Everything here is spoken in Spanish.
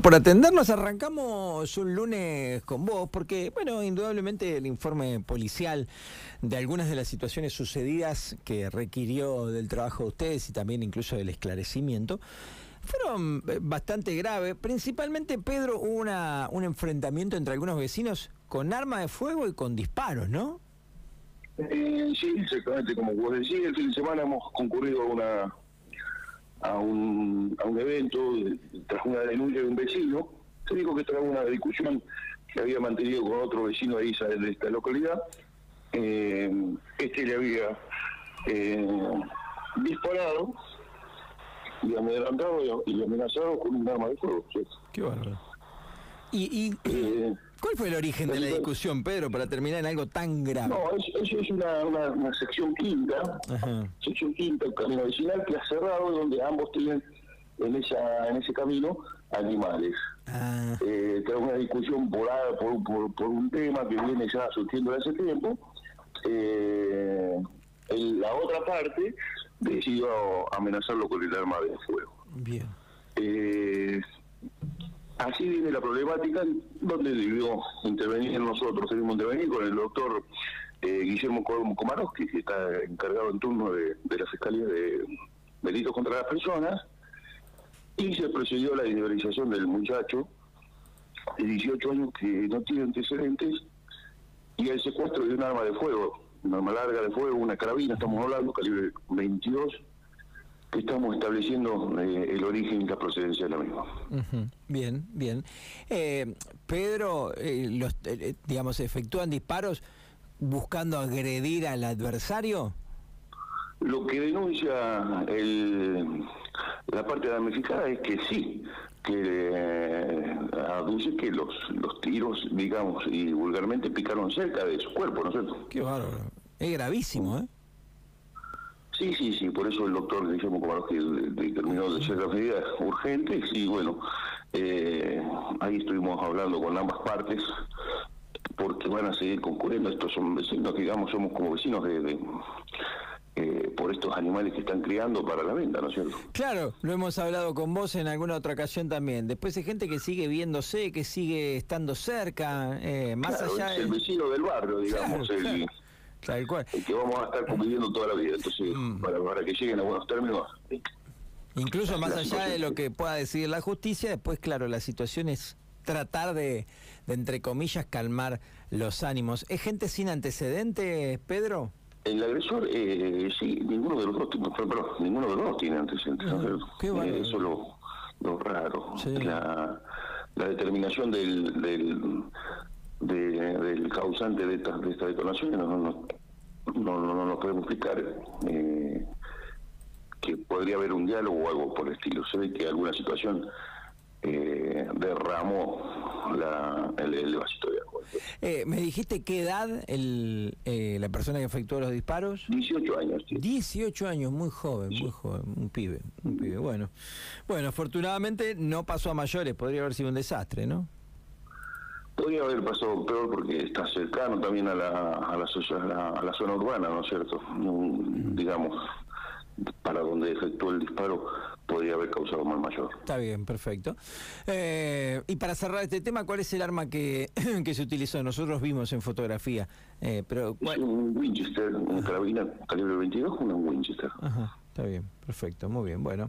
por atendernos. Arrancamos un lunes con vos, porque, bueno, indudablemente el informe policial de algunas de las situaciones sucedidas que requirió del trabajo de ustedes y también incluso del esclarecimiento, fueron eh, bastante graves. Principalmente, Pedro, hubo una, un enfrentamiento entre algunos vecinos con arma de fuego y con disparos, ¿no? Eh, sí, exactamente, como vos decís, el fin de semana hemos concurrido a una a un, a un evento tras una denuncia de un vecino. Se dijo que tras una discusión que había mantenido con otro vecino de, de esta localidad, eh, este le había eh, disparado y amedrentado y, amenazado con un arma de fuego. Qué bárbaro. Y, y eh, ¿Cuál fue el origen de la discusión, Pedro, para terminar en algo tan grave? No, eso es una, una, sección quinta, sección quinta, el camino vecinal que ha cerrado, donde ambos tienen en esa en ese camino animales. Ah. Eh, una discusión por, por, por, un tema que viene ya surgiendo hace tiempo. Eh, la otra parte decidió amenazarlo con el arma de fuego. Bien. Así viene la problemática, donde debió intervenir nosotros, debimos intervenir con el doctor eh, Guillermo Komarowski, que está encargado en turno de, la Fiscalía de Delitos contra las Personas, y se procedió a la individualización del muchacho de 18 años que no tiene antecedentes y el secuestro de un arma de fuego, una arma larga de fuego, una carabina, estamos hablando, calibre 22, estamos estableciendo eh, el origen y la procedencia de la misma. Bien, bien. Eh, Pedro, eh, los, digamos, ¿efectúan disparos buscando agredir al adversario? Lo que denuncia el, la parte damnificada es que sí, que aduce que los, los tiros, digamos, y vulgarmente picaron cerca de su cuerpo, ¿no es cierto? Qué bárbaro. Es gravísimo, ¿eh? Sí, sí, sí, por eso el doctor Guillermo Comaroschi determinó de ciertas medidas urgentes y bueno, eh, ahí estuvimos hablando con ambas partes porque van a seguir concurriendo. Estos son vecinos, digamos, somos como vecinos de, eh, por estos animales que están criando para la venta, ¿no es cierto? Claro, lo hemos hablado con vos en alguna otra ocasión también. Después hay gente que sigue viéndose, que sigue estando cerca, eh, más allá... Es el vecino del barrio, digamos, el, Tal cual. que vamos a estar conviviendo toda la vida. Entonces, mm. para, que lleguen a buenos términos. Incluso más allá de lo que pueda decidir la justicia, después, claro, la situación es tratar de, entre comillas, calmar los ánimos. ¿Es gente sin antecedentes, Pedro? El agresor, eh, sí, ninguno de los dos, perdón, ninguno de los dos tiene antecedentes. qué bueno. Eh, eso es lo, raro. La, la determinación del, del del causante de esta, de esta detonación no, no, no, no, nos podemos explicar eh, que podría haber un diálogo o algo por el estilo. Se ve que alguna situación eh, derramó la, el, vasito de agua. Eh, ¿Me dijiste qué edad el, eh, la persona que efectuó los disparos? 18 años. 18 años, muy joven, muy joven, un pibe, un pibe. Bueno, bueno, afortunadamente no pasó a mayores, podría haber sido un desastre, ¿no? Podría haber pasado peor porque está cercano también a la, a la, a la, zona urbana, ¿no es cierto? digamos, para donde efectuó el disparo podría haber causado mal mayor. Está bien, perfecto. Eh, y para cerrar este tema, ¿cuál es el arma que, que se utilizó? Nosotros vimos en fotografía. Eh, pero, es un Winchester, una carabina calibre 22, una Winchester. Ajá, está bien, perfecto, muy bien, bueno.